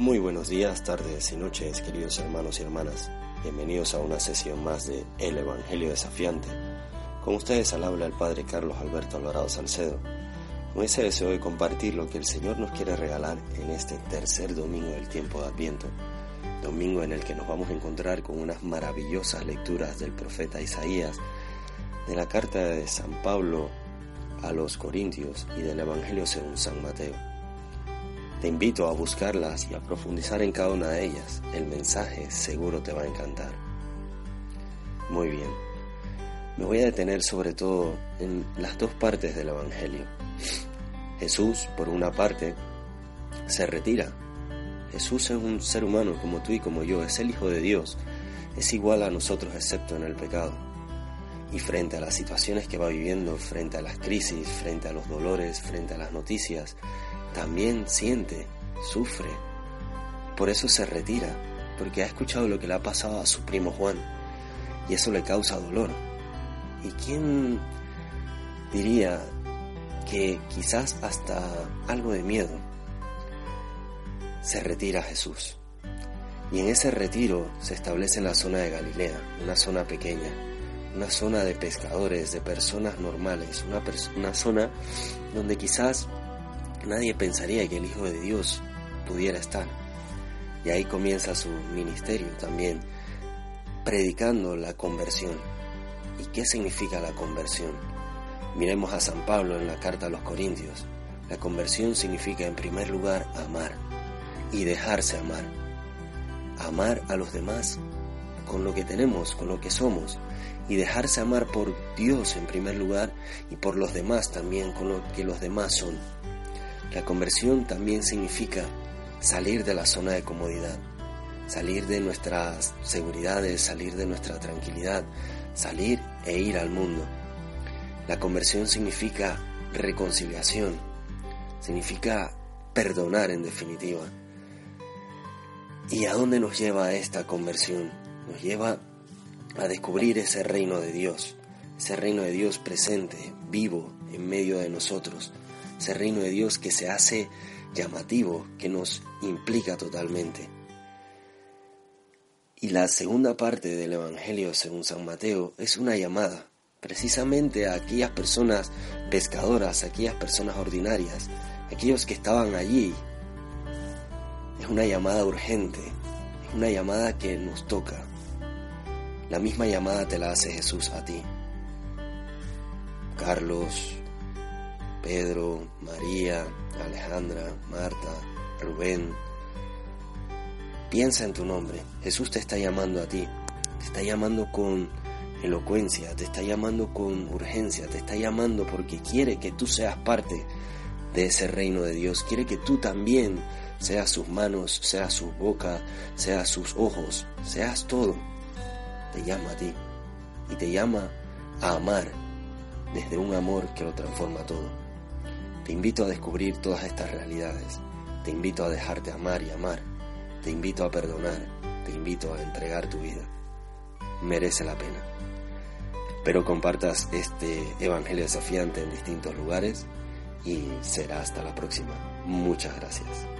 Muy buenos días, tardes y noches, queridos hermanos y hermanas. Bienvenidos a una sesión más de El Evangelio Desafiante. Con ustedes al habla el Padre Carlos Alberto Alvarado Salcedo, con ese deseo de compartir lo que el Señor nos quiere regalar en este tercer domingo del tiempo de Adviento, domingo en el que nos vamos a encontrar con unas maravillosas lecturas del profeta Isaías, de la carta de San Pablo a los Corintios y del Evangelio según San Mateo. Te invito a buscarlas y a profundizar en cada una de ellas. El mensaje seguro te va a encantar. Muy bien. Me voy a detener sobre todo en las dos partes del Evangelio. Jesús, por una parte, se retira. Jesús es un ser humano como tú y como yo, es el Hijo de Dios, es igual a nosotros excepto en el pecado. Y frente a las situaciones que va viviendo, frente a las crisis, frente a los dolores, frente a las noticias, también siente, sufre. Por eso se retira, porque ha escuchado lo que le ha pasado a su primo Juan, y eso le causa dolor. ¿Y quién diría que quizás hasta algo de miedo se retira Jesús? Y en ese retiro se establece en la zona de Galilea, una zona pequeña, una zona de pescadores, de personas normales, una, una zona donde quizás nadie pensaría que el Hijo de Dios pudiera estar. Y ahí comienza su ministerio también, predicando la conversión. ¿Y qué significa la conversión? Miremos a San Pablo en la carta a los Corintios. La conversión significa en primer lugar amar y dejarse amar. Amar a los demás con lo que tenemos, con lo que somos, y dejarse amar por Dios en primer lugar y por los demás también, con lo que los demás son. La conversión también significa salir de la zona de comodidad, salir de nuestras seguridades, salir de nuestra tranquilidad, salir e ir al mundo. La conversión significa reconciliación, significa perdonar en definitiva. ¿Y a dónde nos lleva esta conversión? Nos lleva a descubrir ese reino de Dios, ese reino de Dios presente, vivo en medio de nosotros, ese reino de Dios que se hace llamativo, que nos implica totalmente. Y la segunda parte del Evangelio según San Mateo es una llamada, precisamente a aquellas personas pescadoras, a aquellas personas ordinarias, aquellos que estaban allí. Es una llamada urgente, es una llamada que nos toca. La misma llamada te la hace Jesús a ti. Carlos, Pedro, María, Alejandra, Marta, Rubén. Piensa en tu nombre. Jesús te está llamando a ti. Te está llamando con elocuencia, te está llamando con urgencia, te está llamando porque quiere que tú seas parte de ese reino de Dios. Quiere que tú también seas sus manos, seas su boca, seas sus ojos, seas todo. Te llama a ti y te llama a amar desde un amor que lo transforma todo. Te invito a descubrir todas estas realidades. Te invito a dejarte amar y amar. Te invito a perdonar. Te invito a entregar tu vida. Merece la pena. Espero compartas este Evangelio desafiante en distintos lugares y será hasta la próxima. Muchas gracias.